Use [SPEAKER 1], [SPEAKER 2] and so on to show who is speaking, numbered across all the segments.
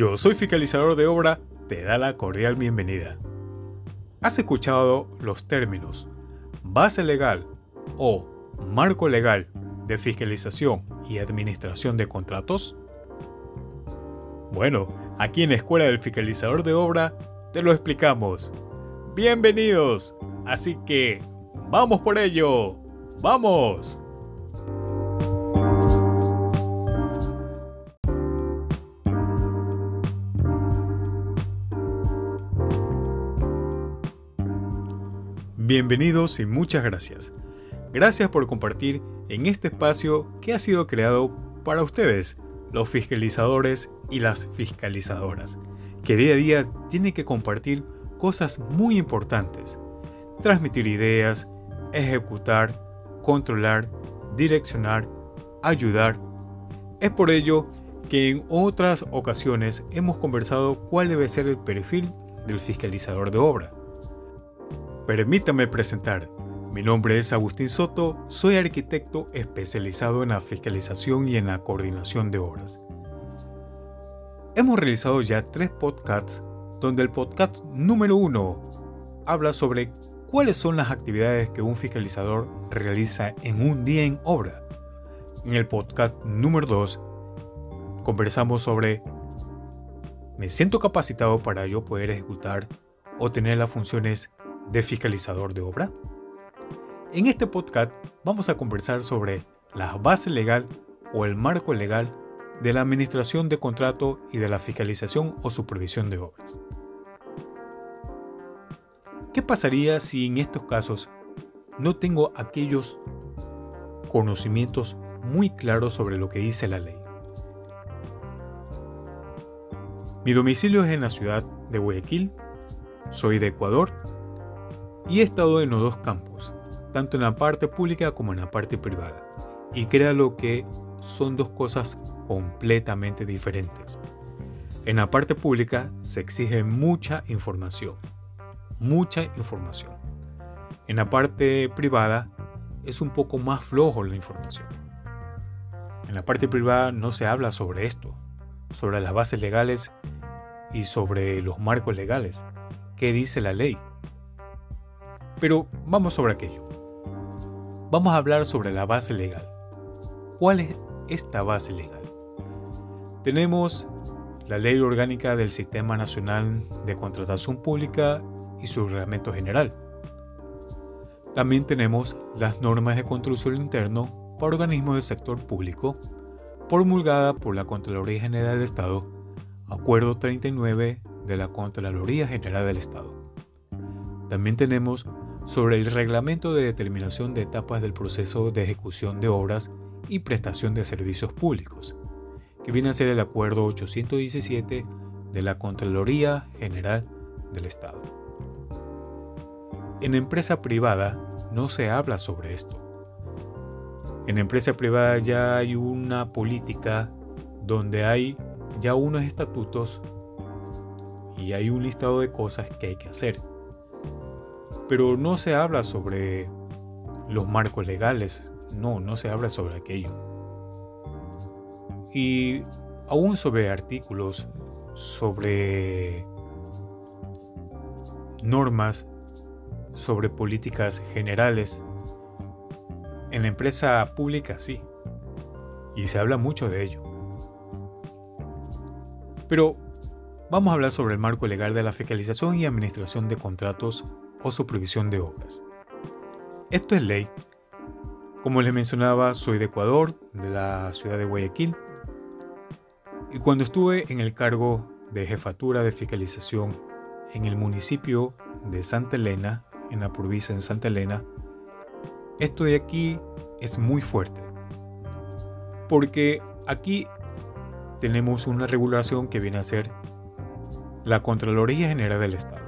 [SPEAKER 1] Yo soy fiscalizador de obra, te da la cordial bienvenida. ¿Has escuchado los términos base legal o marco legal de fiscalización y administración de contratos? Bueno, aquí en la Escuela del Fiscalizador de Obra te lo explicamos. Bienvenidos. Así que, vamos por ello. ¡Vamos! Bienvenidos y muchas gracias. Gracias por compartir en este espacio que ha sido creado para ustedes, los fiscalizadores y las fiscalizadoras, que día a día tienen que compartir cosas muy importantes, transmitir ideas, ejecutar, controlar, direccionar, ayudar. Es por ello que en otras ocasiones hemos conversado cuál debe ser el perfil del fiscalizador de obra Permítame presentar. Mi nombre es Agustín Soto, soy arquitecto especializado en la fiscalización y en la coordinación de obras. Hemos realizado ya tres podcasts donde el podcast número uno habla sobre cuáles son las actividades que un fiscalizador realiza en un día en obra. En el podcast número 2 conversamos sobre ¿me siento capacitado para yo poder ejecutar o tener las funciones de fiscalizador de obra? En este podcast vamos a conversar sobre la base legal o el marco legal de la administración de contrato y de la fiscalización o supervisión de obras. ¿Qué pasaría si en estos casos no tengo aquellos conocimientos muy claros sobre lo que dice la ley? Mi domicilio es en la ciudad de Guayaquil, soy de Ecuador y he estado en los dos campos, tanto en la parte pública como en la parte privada. Y créalo que son dos cosas completamente diferentes. En la parte pública se exige mucha información, mucha información. En la parte privada es un poco más flojo la información. En la parte privada no se habla sobre esto, sobre las bases legales y sobre los marcos legales. ¿Qué dice la ley? Pero vamos sobre aquello. Vamos a hablar sobre la base legal. ¿Cuál es esta base legal? Tenemos la Ley Orgánica del Sistema Nacional de Contratación Pública y su reglamento general. También tenemos las normas de control interno para organismos del sector público, promulgada por la Contraloría General del Estado, Acuerdo 39 de la Contraloría General del Estado. También tenemos sobre el reglamento de determinación de etapas del proceso de ejecución de obras y prestación de servicios públicos, que viene a ser el Acuerdo 817 de la Contraloría General del Estado. En empresa privada no se habla sobre esto. En empresa privada ya hay una política donde hay ya unos estatutos y hay un listado de cosas que hay que hacer pero no se habla sobre los marcos legales, no, no se habla sobre aquello. Y aún sobre artículos, sobre normas, sobre políticas generales, en la empresa pública sí, y se habla mucho de ello. Pero vamos a hablar sobre el marco legal de la fiscalización y administración de contratos o supervisión de obras. Esto es ley. Como les mencionaba, soy de Ecuador, de la ciudad de Guayaquil, y cuando estuve en el cargo de jefatura de fiscalización en el municipio de Santa Elena, en la provincia de Santa Elena, esto de aquí es muy fuerte. Porque aquí tenemos una regulación que viene a ser la Contraloría General del Estado.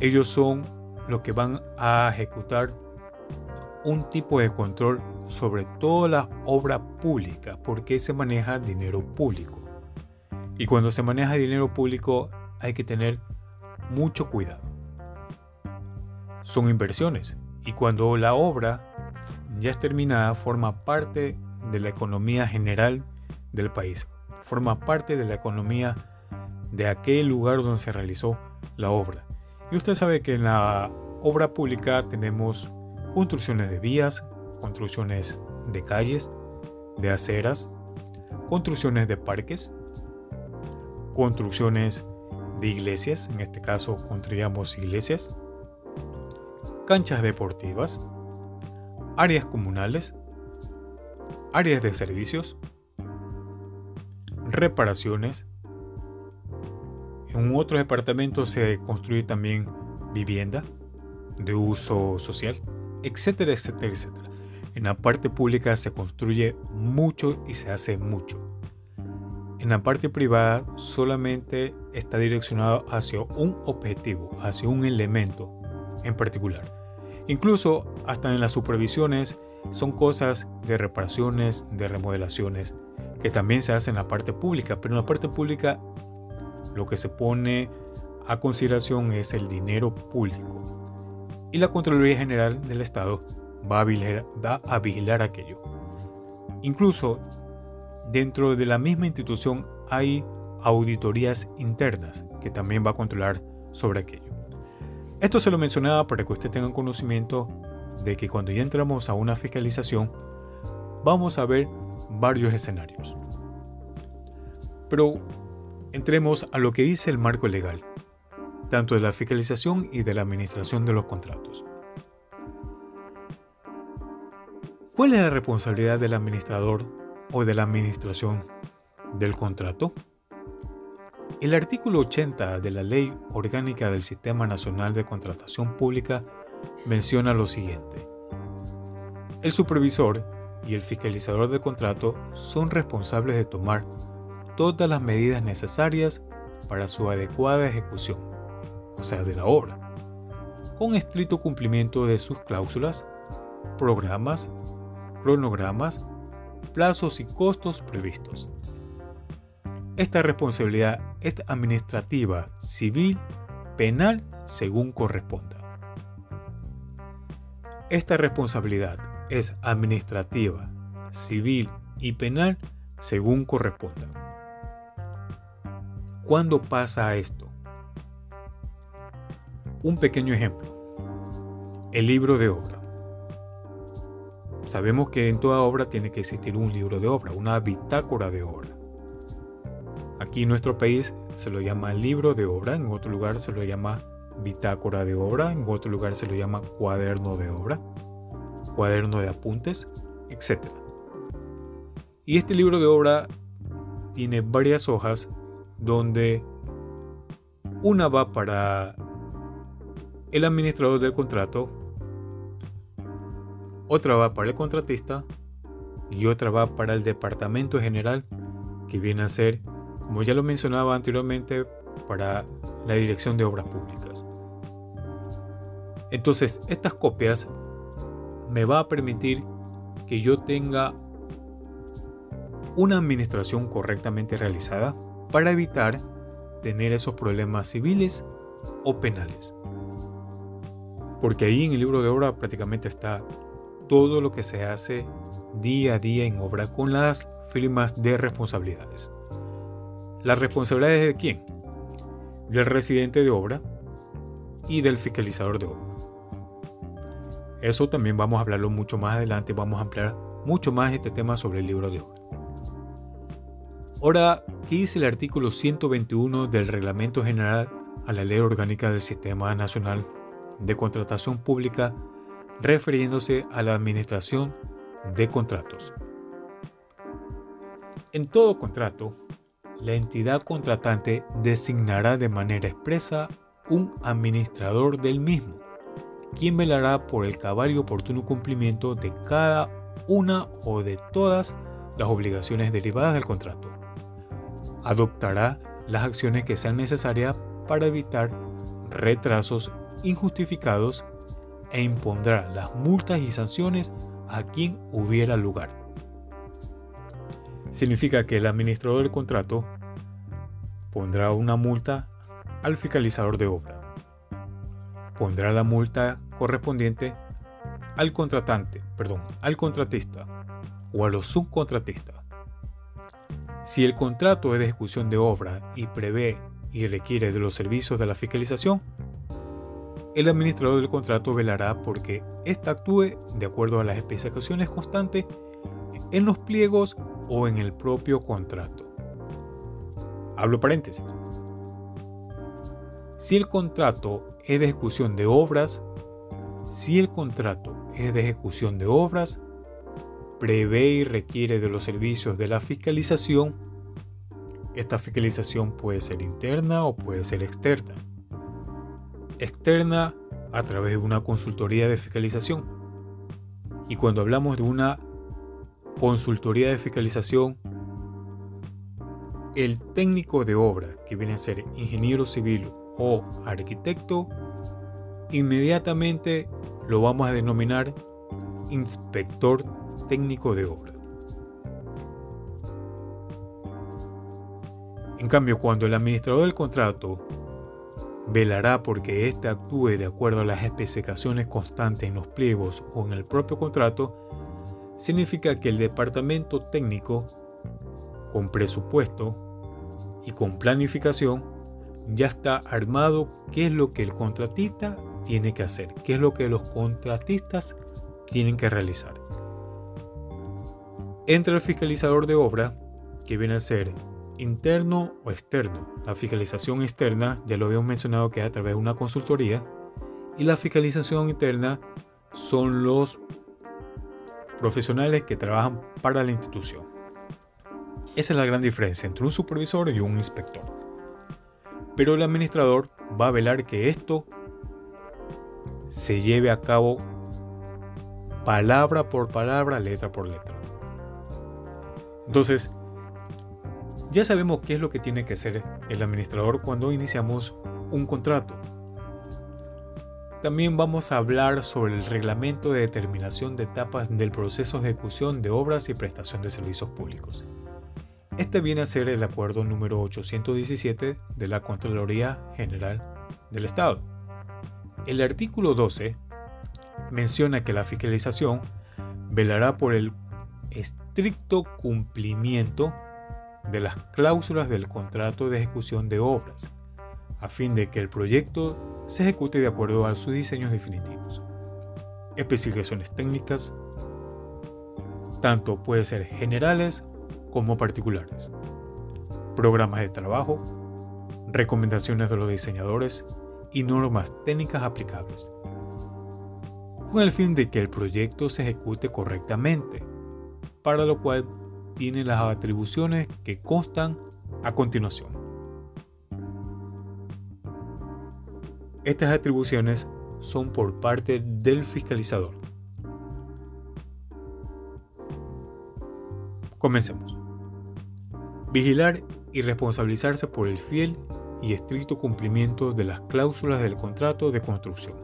[SPEAKER 1] Ellos son los que van a ejecutar un tipo de control sobre toda la obra pública, porque se maneja dinero público. Y cuando se maneja dinero público hay que tener mucho cuidado. Son inversiones y cuando la obra ya es terminada forma parte de la economía general del país, forma parte de la economía de aquel lugar donde se realizó la obra. Y usted sabe que en la obra pública tenemos construcciones de vías, construcciones de calles, de aceras, construcciones de parques, construcciones de iglesias, en este caso construíamos iglesias, canchas deportivas, áreas comunales, áreas de servicios, reparaciones. En otros departamentos se construye también vivienda de uso social, etcétera, etcétera, etcétera. En la parte pública se construye mucho y se hace mucho. En la parte privada solamente está direccionado hacia un objetivo, hacia un elemento en particular. Incluso hasta en las supervisiones son cosas de reparaciones, de remodelaciones, que también se hacen en la parte pública, pero en la parte pública lo que se pone a consideración es el dinero público. Y la Contraloría General del Estado va a vigilar, va a vigilar aquello. Incluso dentro de la misma institución hay auditorías internas que también va a controlar sobre aquello. Esto se lo mencionaba para que usted tenga conocimiento de que cuando ya entramos a una fiscalización, vamos a ver varios escenarios. Pero entremos a lo que dice el marco legal, tanto de la fiscalización y de la administración de los contratos. ¿Cuál es la responsabilidad del administrador o de la administración del contrato? El artículo 80 de la Ley Orgánica del Sistema Nacional de Contratación Pública menciona lo siguiente. El supervisor y el fiscalizador del contrato son responsables de tomar todas las medidas necesarias para su adecuada ejecución, o sea, de la obra, con estricto cumplimiento de sus cláusulas, programas, cronogramas, plazos y costos previstos. Esta responsabilidad es administrativa, civil, penal, según corresponda. Esta responsabilidad es administrativa, civil y penal según corresponda. ¿Cuándo pasa esto? Un pequeño ejemplo. El libro de obra. Sabemos que en toda obra tiene que existir un libro de obra, una bitácora de obra. Aquí en nuestro país se lo llama libro de obra, en otro lugar se lo llama bitácora de obra, en otro lugar se lo llama cuaderno de obra, cuaderno de apuntes, etc. Y este libro de obra tiene varias hojas donde una va para el administrador del contrato, otra va para el contratista y otra va para el departamento general que viene a ser como ya lo mencionaba anteriormente, para la dirección de obras públicas. Entonces, estas copias me va a permitir que yo tenga una administración correctamente realizada para evitar tener esos problemas civiles o penales. Porque ahí en el libro de obra prácticamente está todo lo que se hace día a día en obra con las firmas de responsabilidades. ¿La responsabilidad es de quién? Del residente de obra y del fiscalizador de obra. Eso también vamos a hablarlo mucho más adelante, vamos a ampliar mucho más este tema sobre el libro de obra. Ahora, ¿qué dice el artículo 121 del Reglamento General a la Ley Orgánica del Sistema Nacional de Contratación Pública refiriéndose a la administración de contratos? En todo contrato, la entidad contratante designará de manera expresa un administrador del mismo, quien velará por el cabal y oportuno cumplimiento de cada una o de todas las obligaciones derivadas del contrato. Adoptará las acciones que sean necesarias para evitar retrasos injustificados e impondrá las multas y sanciones a quien hubiera lugar significa que el administrador del contrato pondrá una multa al fiscalizador de obra. Pondrá la multa correspondiente al contratante, perdón, al contratista o a los subcontratistas. Si el contrato es de ejecución de obra y prevé y requiere de los servicios de la fiscalización, el administrador del contrato velará porque ésta actúe de acuerdo a las especificaciones constantes en los pliegos o en el propio contrato. Hablo paréntesis. Si el contrato es de ejecución de obras, si el contrato es de ejecución de obras, prevé y requiere de los servicios de la fiscalización, esta fiscalización puede ser interna o puede ser externa. Externa a través de una consultoría de fiscalización. Y cuando hablamos de una consultoría de fiscalización, el técnico de obra, que viene a ser ingeniero civil o arquitecto, inmediatamente lo vamos a denominar inspector técnico de obra. En cambio, cuando el administrador del contrato velará porque éste actúe de acuerdo a las especificaciones constantes en los pliegos o en el propio contrato, significa que el departamento técnico, con presupuesto y con planificación, ya está armado qué es lo que el contratista tiene que hacer, qué es lo que los contratistas tienen que realizar. Entra el fiscalizador de obra, que viene a ser interno o externo. La fiscalización externa, ya lo habíamos mencionado que es a través de una consultoría, y la fiscalización interna son los profesionales que trabajan para la institución. Esa es la gran diferencia entre un supervisor y un inspector. Pero el administrador va a velar que esto se lleve a cabo palabra por palabra, letra por letra. Entonces, ya sabemos qué es lo que tiene que hacer el administrador cuando iniciamos un contrato. También vamos a hablar sobre el reglamento de determinación de etapas del proceso de ejecución de obras y prestación de servicios públicos. Este viene a ser el acuerdo número 817 de la Contraloría General del Estado. El artículo 12 menciona que la fiscalización velará por el estricto cumplimiento de las cláusulas del contrato de ejecución de obras, a fin de que el proyecto se ejecute de acuerdo a sus diseños definitivos. Especificaciones técnicas, tanto pueden ser generales como particulares. Programas de trabajo, recomendaciones de los diseñadores y normas técnicas aplicables, con el fin de que el proyecto se ejecute correctamente, para lo cual tiene las atribuciones que constan a continuación. Estas atribuciones son por parte del fiscalizador. Comencemos. Vigilar y responsabilizarse por el fiel y estricto cumplimiento de las cláusulas del contrato de construcción,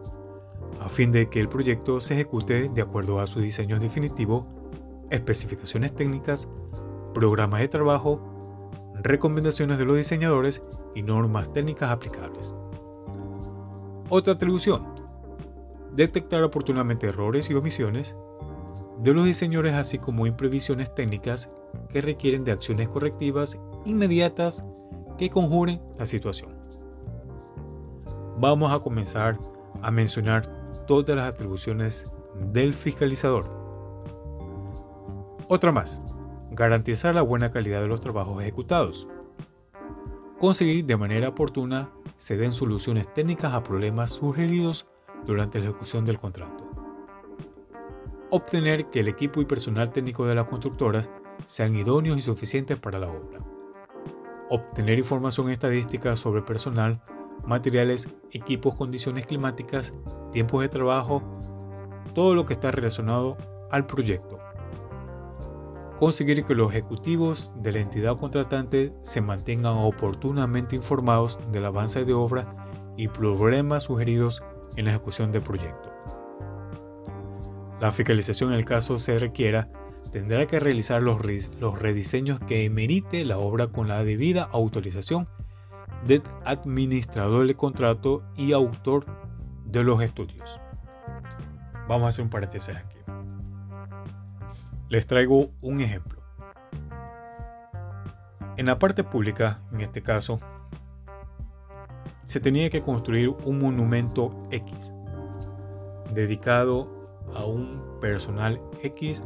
[SPEAKER 1] a fin de que el proyecto se ejecute de acuerdo a su diseño definitivo especificaciones técnicas, programas de trabajo, recomendaciones de los diseñadores y normas técnicas aplicables. Otra atribución. Detectar oportunamente errores y omisiones de los diseñadores así como imprevisiones técnicas que requieren de acciones correctivas inmediatas que conjuren la situación. Vamos a comenzar a mencionar todas las atribuciones del fiscalizador. Otra más, garantizar la buena calidad de los trabajos ejecutados. Conseguir de manera oportuna se den soluciones técnicas a problemas sugeridos durante la ejecución del contrato. Obtener que el equipo y personal técnico de las constructoras sean idóneos y suficientes para la obra. Obtener información estadística sobre personal, materiales, equipos, condiciones climáticas, tiempos de trabajo, todo lo que está relacionado al proyecto conseguir que los ejecutivos de la entidad contratante se mantengan oportunamente informados del avance de obra y problemas sugeridos en la ejecución del proyecto. La fiscalización en el caso se requiera tendrá que realizar los, los rediseños que emerite la obra con la debida autorización del administrador del contrato y autor de los estudios. Vamos a hacer un paréntesis. Les traigo un ejemplo. En la parte pública, en este caso, se tenía que construir un monumento X dedicado a un personal X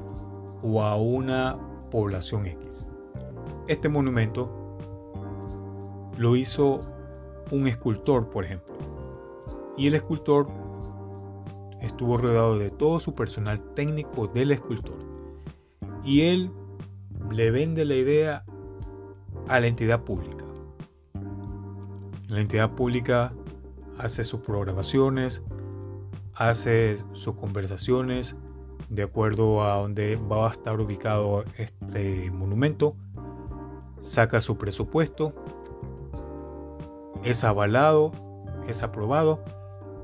[SPEAKER 1] o a una población X. Este monumento lo hizo un escultor, por ejemplo, y el escultor estuvo rodeado de todo su personal técnico del escultor. Y él le vende la idea a la entidad pública. La entidad pública hace sus programaciones, hace sus conversaciones de acuerdo a donde va a estar ubicado este monumento, saca su presupuesto, es avalado, es aprobado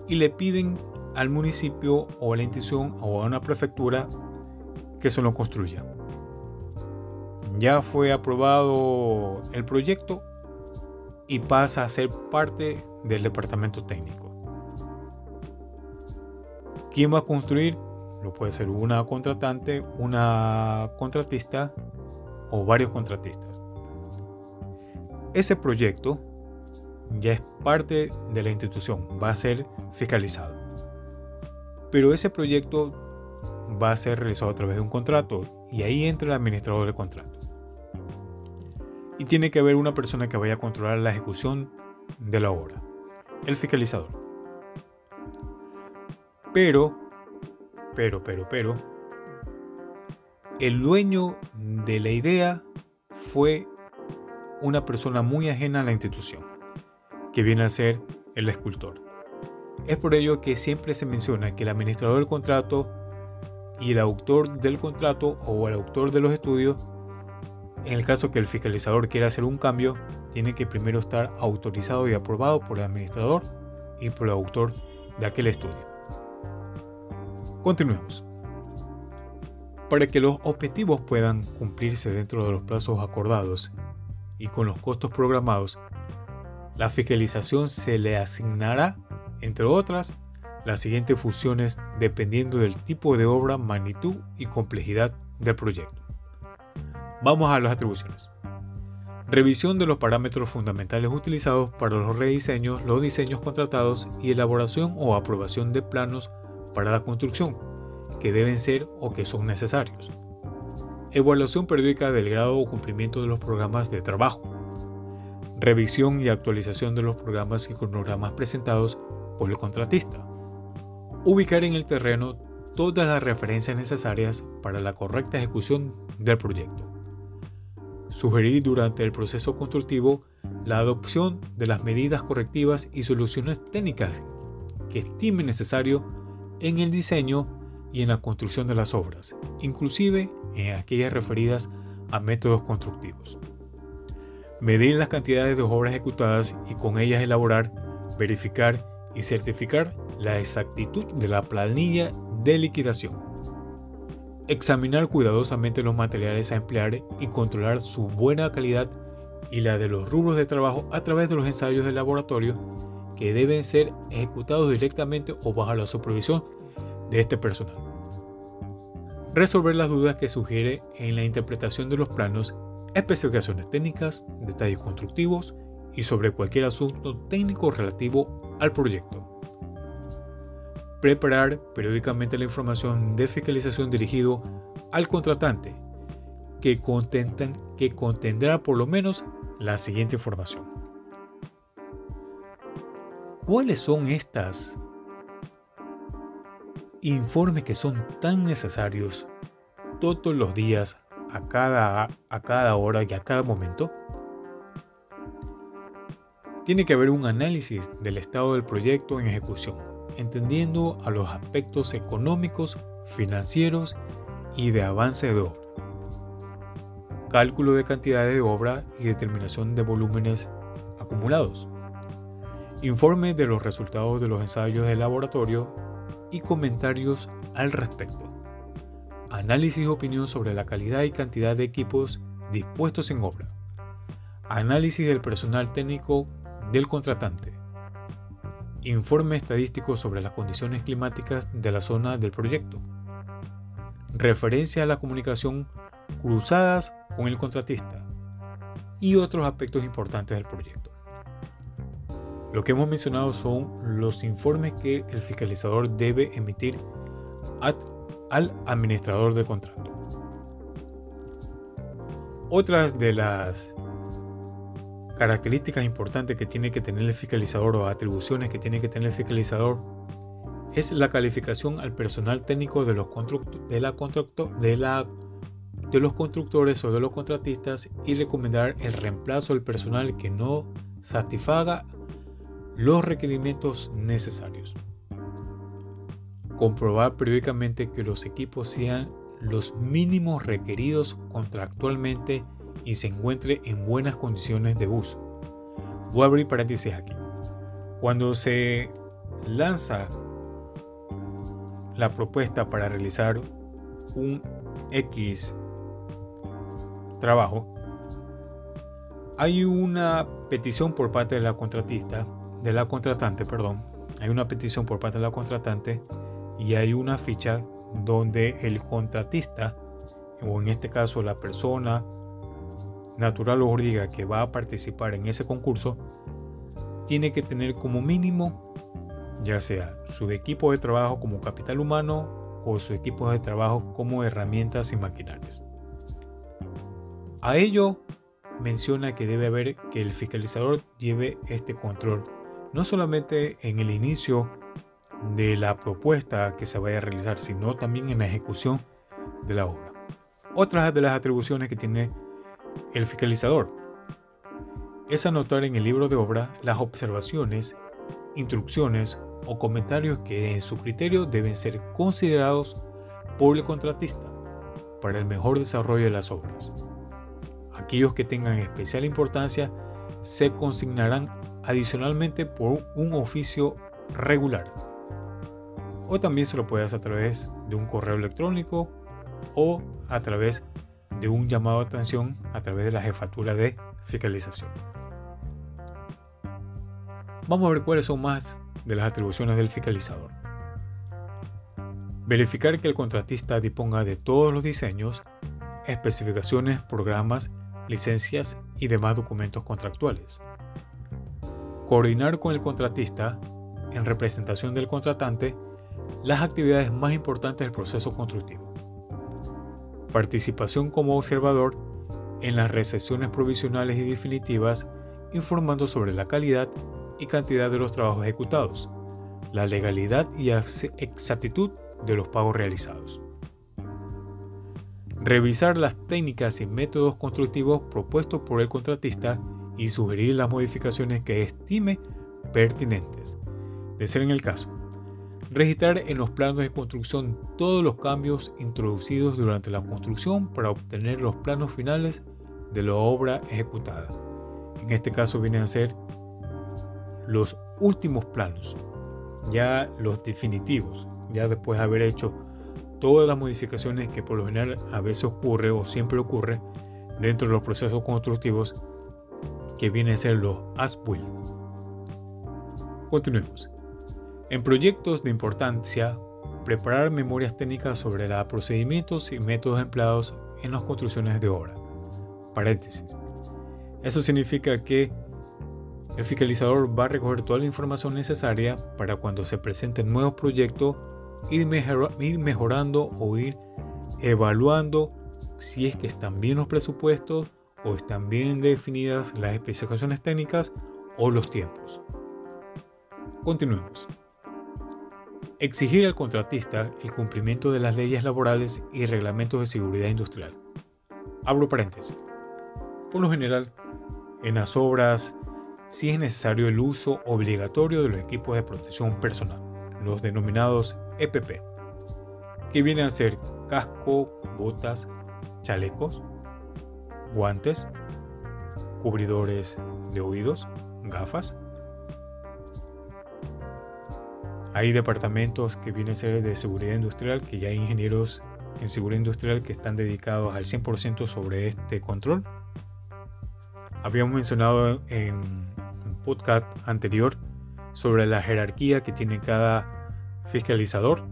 [SPEAKER 1] y le piden al municipio o a la institución o a una prefectura que se lo construya. Ya fue aprobado el proyecto y pasa a ser parte del departamento técnico. ¿Quién va a construir? Lo puede ser una contratante, una contratista o varios contratistas. Ese proyecto ya es parte de la institución, va a ser fiscalizado. Pero ese proyecto va a ser realizado a través de un contrato y ahí entra el administrador del contrato. Y tiene que haber una persona que vaya a controlar la ejecución de la obra, el fiscalizador. Pero, pero, pero, pero, el dueño de la idea fue una persona muy ajena a la institución, que viene a ser el escultor. Es por ello que siempre se menciona que el administrador del contrato y el autor del contrato o el autor de los estudios, en el caso que el fiscalizador quiera hacer un cambio, tiene que primero estar autorizado y aprobado por el administrador y por el autor de aquel estudio. Continuemos. Para que los objetivos puedan cumplirse dentro de los plazos acordados y con los costos programados, la fiscalización se le asignará entre otras, las siguientes funciones dependiendo del tipo de obra, magnitud y complejidad del proyecto. Vamos a las atribuciones. Revisión de los parámetros fundamentales utilizados para los rediseños, los diseños contratados y elaboración o aprobación de planos para la construcción, que deben ser o que son necesarios. Evaluación periódica del grado o cumplimiento de los programas de trabajo. Revisión y actualización de los programas y cronogramas presentados por el contratista. Ubicar en el terreno todas las referencias necesarias para la correcta ejecución del proyecto. Sugerir durante el proceso constructivo la adopción de las medidas correctivas y soluciones técnicas que estime necesario en el diseño y en la construcción de las obras, inclusive en aquellas referidas a métodos constructivos. Medir las cantidades de obras ejecutadas y con ellas elaborar, verificar y certificar la exactitud de la planilla de liquidación. Examinar cuidadosamente los materiales a emplear y controlar su buena calidad y la de los rubros de trabajo a través de los ensayos de laboratorio que deben ser ejecutados directamente o bajo la supervisión de este personal. Resolver las dudas que sugiere en la interpretación de los planos, especificaciones técnicas, detalles constructivos y sobre cualquier asunto técnico relativo al proyecto. Preparar periódicamente la información de fiscalización dirigido al contratante, que, que contendrá por lo menos la siguiente información. ¿Cuáles son estas informes que son tan necesarios todos los días, a cada, a cada hora y a cada momento? Tiene que haber un análisis del estado del proyecto en ejecución, entendiendo a los aspectos económicos, financieros y de avance de obra. Cálculo de cantidades de obra y determinación de volúmenes acumulados. Informe de los resultados de los ensayos de laboratorio y comentarios al respecto. Análisis y opinión sobre la calidad y cantidad de equipos dispuestos en obra. Análisis del personal técnico del contratante. Informe estadístico sobre las condiciones climáticas de la zona del proyecto. Referencia a la comunicación cruzadas con el contratista. y otros aspectos importantes del proyecto. Lo que hemos mencionado son los informes que el fiscalizador debe emitir al administrador de contrato. Otras de las características importantes que tiene que tener el fiscalizador o atribuciones que tiene que tener el fiscalizador es la calificación al personal técnico de los, constructores o de los contratistas y recomendar el reemplazo del personal que no satisfaga los requerimientos necesarios. Comprobar periódicamente que los equipos sean los mínimos requeridos contractualmente y se encuentre en buenas condiciones de uso. Voy a abrir paréntesis aquí. Cuando se lanza la propuesta para realizar un X trabajo, hay una petición por parte de la contratista, de la contratante, perdón, hay una petición por parte de la contratante y hay una ficha donde el contratista, o en este caso la persona natural o jurídica que va a participar en ese concurso, tiene que tener como mínimo ya sea su equipo de trabajo como capital humano o su equipo de trabajo como herramientas y maquinarias. A ello menciona que debe haber que el fiscalizador lleve este control no solamente en el inicio de la propuesta que se vaya a realizar, sino también en la ejecución de la obra. Otras de las atribuciones que tiene el fiscalizador es anotar en el libro de obra las observaciones, instrucciones o comentarios que en su criterio deben ser considerados por el contratista para el mejor desarrollo de las obras. Aquellos que tengan especial importancia se consignarán adicionalmente por un oficio regular. O también se lo puede hacer a través de un correo electrónico o a través de un llamado de atención a través de la jefatura de fiscalización. Vamos a ver cuáles son más de las atribuciones del fiscalizador. Verificar que el contratista disponga de todos los diseños, especificaciones, programas, licencias y demás documentos contractuales. Coordinar con el contratista, en representación del contratante, las actividades más importantes del proceso constructivo. Participación como observador en las recesiones provisionales y definitivas, informando sobre la calidad y cantidad de los trabajos ejecutados, la legalidad y exactitud de los pagos realizados. Revisar las técnicas y métodos constructivos propuestos por el contratista y sugerir las modificaciones que estime pertinentes. De ser en el caso, registrar en los planos de construcción todos los cambios introducidos durante la construcción para obtener los planos finales de la obra ejecutada. En este caso vienen a ser los últimos planos, ya los definitivos, ya después de haber hecho todas las modificaciones que por lo general a veces ocurre o siempre ocurre dentro de los procesos constructivos que vienen a ser los as-built. Continuemos. En proyectos de importancia, preparar memorias técnicas sobre los procedimientos y métodos empleados en las construcciones de obra. Paréntesis. Eso significa que el fiscalizador va a recoger toda la información necesaria para cuando se presenten nuevos proyectos ir, ir mejorando o ir evaluando si es que están bien los presupuestos o están bien definidas las especificaciones técnicas o los tiempos. Continuemos. Exigir al contratista el cumplimiento de las leyes laborales y reglamentos de seguridad industrial. Abro paréntesis. Por lo general, en las obras si es necesario el uso obligatorio de los equipos de protección personal, los denominados EPP, que vienen a ser casco, botas, chalecos, guantes, cubridores de oídos, gafas. Hay departamentos que vienen a ser de seguridad industrial, que ya hay ingenieros en seguridad industrial que están dedicados al 100% sobre este control. Habíamos mencionado en podcast anterior sobre la jerarquía que tiene cada fiscalizador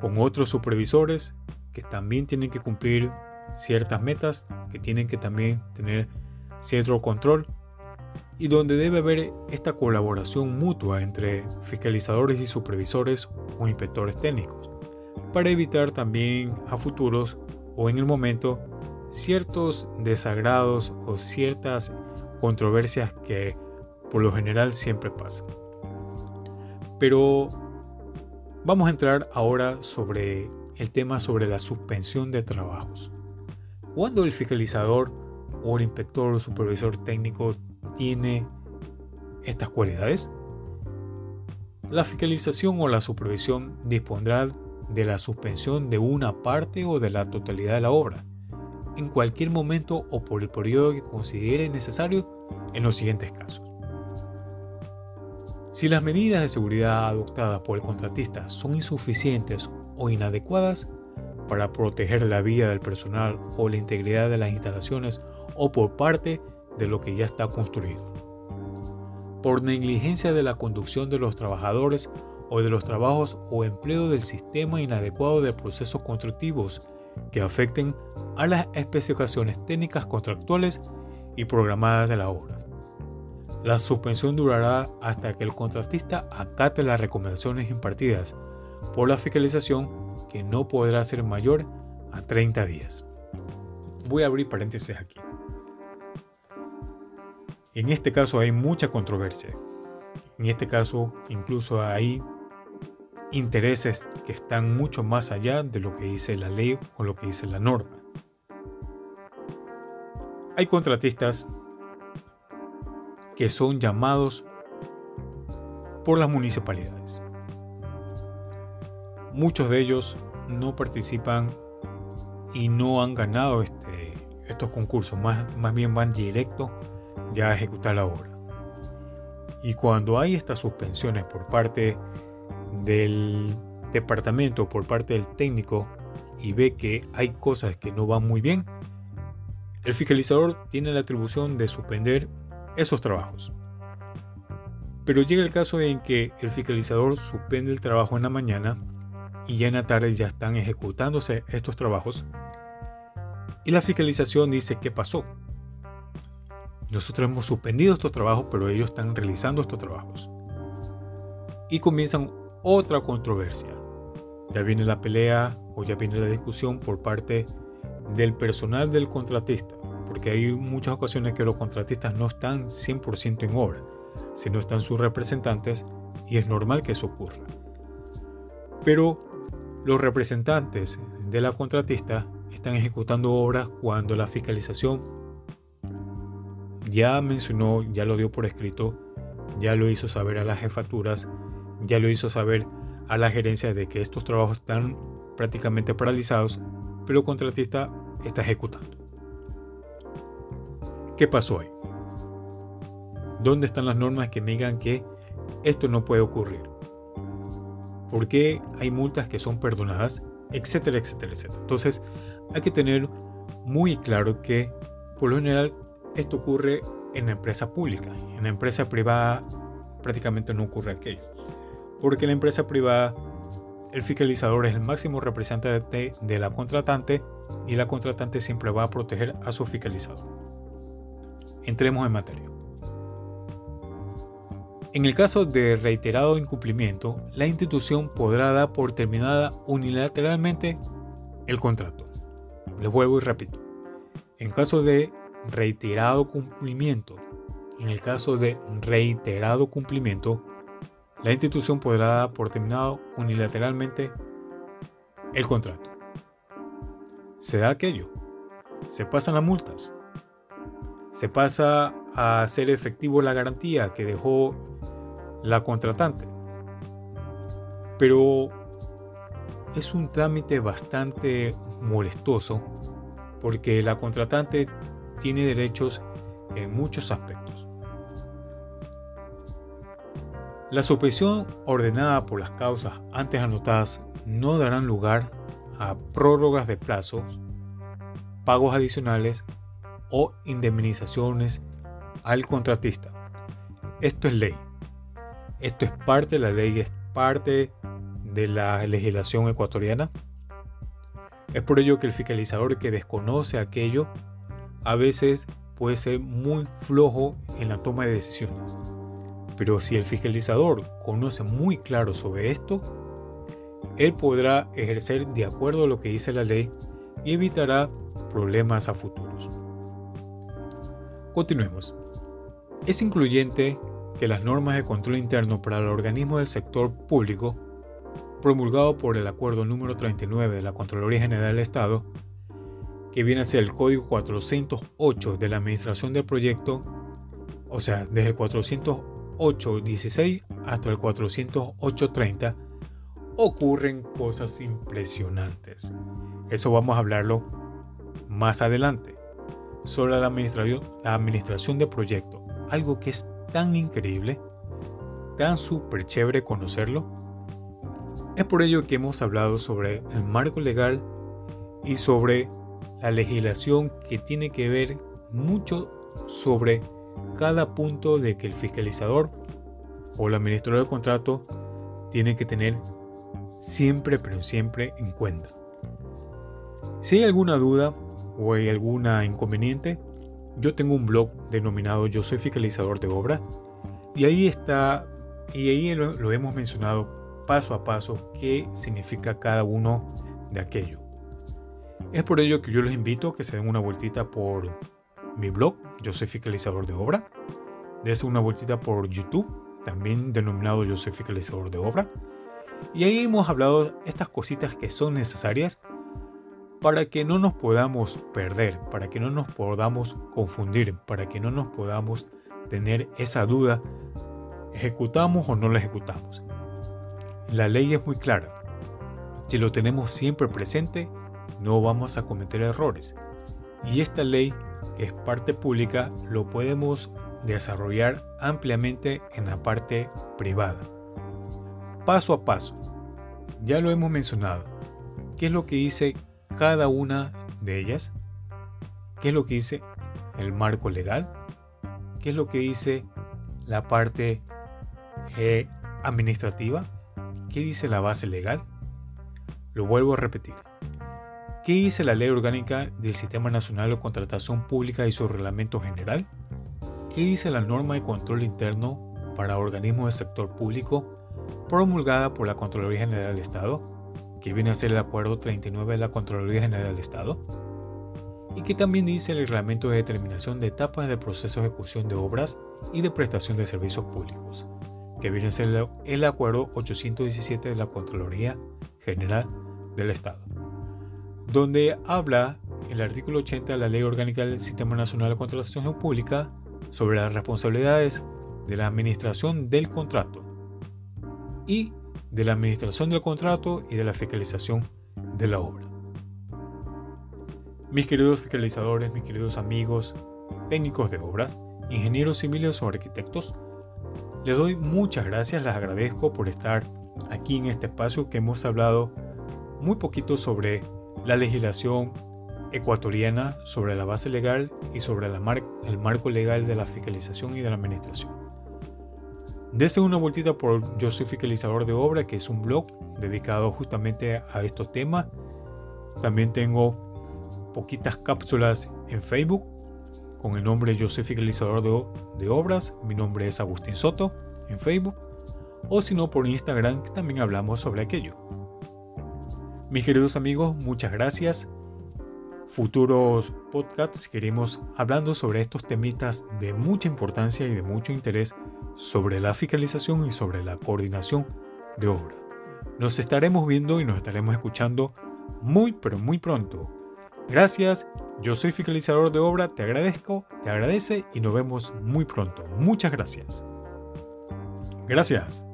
[SPEAKER 1] con otros supervisores que también tienen que cumplir ciertas metas, que tienen que también tener de control y donde debe haber esta colaboración mutua entre fiscalizadores y supervisores o inspectores técnicos para evitar también a futuros o en el momento ciertos desagrados o ciertas controversias que por lo general siempre pasan. Pero vamos a entrar ahora sobre el tema sobre la suspensión de trabajos. Cuando el fiscalizador o el inspector o supervisor técnico tiene estas cualidades, la fiscalización o la supervisión dispondrá de la suspensión de una parte o de la totalidad de la obra, en cualquier momento o por el periodo que considere necesario en los siguientes casos. Si las medidas de seguridad adoptadas por el contratista son insuficientes o inadecuadas para proteger la vida del personal o la integridad de las instalaciones o por parte de lo que ya está construido. Por negligencia de la conducción de los trabajadores o de los trabajos o empleo del sistema inadecuado de procesos constructivos que afecten a las especificaciones técnicas contractuales y programadas de las obras. La suspensión durará hasta que el contratista acate las recomendaciones impartidas por la fiscalización que no podrá ser mayor a 30 días. Voy a abrir paréntesis aquí. En este caso hay mucha controversia. En este caso incluso hay intereses que están mucho más allá de lo que dice la ley o lo que dice la norma. Hay contratistas que son llamados por las municipalidades. Muchos de ellos no participan y no han ganado este, estos concursos, más, más bien van directo ya ejecutar la obra. Y cuando hay estas suspensiones por parte del departamento, por parte del técnico, y ve que hay cosas que no van muy bien, el fiscalizador tiene la atribución de suspender esos trabajos. Pero llega el caso en que el fiscalizador suspende el trabajo en la mañana y ya en la tarde ya están ejecutándose estos trabajos y la fiscalización dice qué pasó. Nosotros hemos suspendido estos trabajos, pero ellos están realizando estos trabajos. Y comienzan otra controversia. Ya viene la pelea o ya viene la discusión por parte del personal del contratista porque hay muchas ocasiones que los contratistas no están 100% en obra, sino están sus representantes y es normal que eso ocurra. Pero los representantes de la contratista están ejecutando obras cuando la fiscalización ya mencionó, ya lo dio por escrito, ya lo hizo saber a las jefaturas, ya lo hizo saber a la gerencia de que estos trabajos están prácticamente paralizados, pero el contratista está ejecutando. ¿Qué pasó ahí? ¿Dónde están las normas que me digan que esto no puede ocurrir? ¿Por qué hay multas que son perdonadas? Etcétera, etcétera, etcétera. Entonces hay que tener muy claro que por lo general esto ocurre en la empresa pública. En la empresa privada prácticamente no ocurre aquello. Porque en la empresa privada el fiscalizador es el máximo representante de la contratante y la contratante siempre va a proteger a su fiscalizador. Entremos en materia. En el caso de reiterado incumplimiento, la institución podrá dar por terminada unilateralmente el contrato. Les vuelvo y repito. En caso de reiterado cumplimiento, en el caso de reiterado cumplimiento, la institución podrá dar por terminado unilateralmente el contrato. Se da aquello. Se pasan las multas se pasa a hacer efectivo la garantía que dejó la contratante. Pero es un trámite bastante molestoso porque la contratante tiene derechos en muchos aspectos. La suspensión ordenada por las causas antes anotadas no darán lugar a prórrogas de plazos, pagos adicionales o indemnizaciones al contratista. Esto es ley. Esto es parte de la ley, es parte de la legislación ecuatoriana. Es por ello que el fiscalizador que desconoce aquello a veces puede ser muy flojo en la toma de decisiones. Pero si el fiscalizador conoce muy claro sobre esto, él podrá ejercer de acuerdo a lo que dice la ley y evitará problemas a futuros. Continuemos. Es incluyente que las normas de control interno para el organismo del sector público, promulgado por el Acuerdo número 39 de la Contraloría General del Estado, que viene a ser el Código 408 de la Administración del Proyecto, o sea, desde el 408.16 hasta el 408.30, ocurren cosas impresionantes. Eso vamos a hablarlo más adelante. Sobre la administración, la administración de proyecto, algo que es tan increíble, tan súper chévere conocerlo. Es por ello que hemos hablado sobre el marco legal y sobre la legislación que tiene que ver mucho sobre cada punto de que el fiscalizador o el administrador del contrato tiene que tener siempre, pero siempre en cuenta. Si hay alguna duda o hay alguna inconveniente, yo tengo un blog denominado Yo soy fiscalizador de obra y ahí está, y ahí lo, lo hemos mencionado paso a paso qué significa cada uno de aquello. Es por ello que yo los invito a que se den una vueltita por mi blog, Yo soy fiscalizador de obra. Des una vueltita por YouTube, también denominado Yo soy fiscalizador de obra. Y ahí hemos hablado estas cositas que son necesarias para que no nos podamos perder, para que no nos podamos confundir, para que no nos podamos tener esa duda, ¿ejecutamos o no la ejecutamos? La ley es muy clara. Si lo tenemos siempre presente, no vamos a cometer errores. Y esta ley, que es parte pública, lo podemos desarrollar ampliamente en la parte privada. Paso a paso. Ya lo hemos mencionado. ¿Qué es lo que dice cada una de ellas? ¿Qué es lo que dice el marco legal? ¿Qué es lo que dice la parte eh, administrativa? ¿Qué dice la base legal? Lo vuelvo a repetir. ¿Qué dice la Ley Orgánica del Sistema Nacional de Contratación Pública y su reglamento general? ¿Qué dice la norma de control interno para organismos del sector público promulgada por la Contraloría General del Estado, que viene a ser el Acuerdo 39 de la Contraloría General del Estado? Y que también dice el reglamento de determinación de etapas del proceso de ejecución de obras y de prestación de servicios públicos, que viene a ser el Acuerdo 817 de la Contraloría General del Estado donde habla el artículo 80 de la Ley Orgánica del Sistema Nacional de Contratación Pública sobre las responsabilidades de la administración del contrato y de la administración del contrato y de la fiscalización de la obra. Mis queridos fiscalizadores, mis queridos amigos, técnicos de obras, ingenieros civiles o arquitectos, les doy muchas gracias, les agradezco por estar aquí en este espacio que hemos hablado muy poquito sobre la legislación ecuatoriana sobre la base legal y sobre el marco legal de la fiscalización y de la administración. Dese una vueltita por Yo soy fiscalizador de obra, que es un blog dedicado justamente a estos temas. También tengo poquitas cápsulas en Facebook con el nombre Yo soy fiscalizador de, de obras. Mi nombre es Agustín Soto en Facebook. O si no por Instagram, que también hablamos sobre aquello. Mis queridos amigos, muchas gracias. Futuros podcasts seguiremos hablando sobre estos temitas de mucha importancia y de mucho interés sobre la fiscalización y sobre la coordinación de obra. Nos estaremos viendo y nos estaremos escuchando muy pero muy pronto. Gracias, yo soy fiscalizador de obra, te agradezco, te agradece y nos vemos muy pronto. Muchas gracias. Gracias.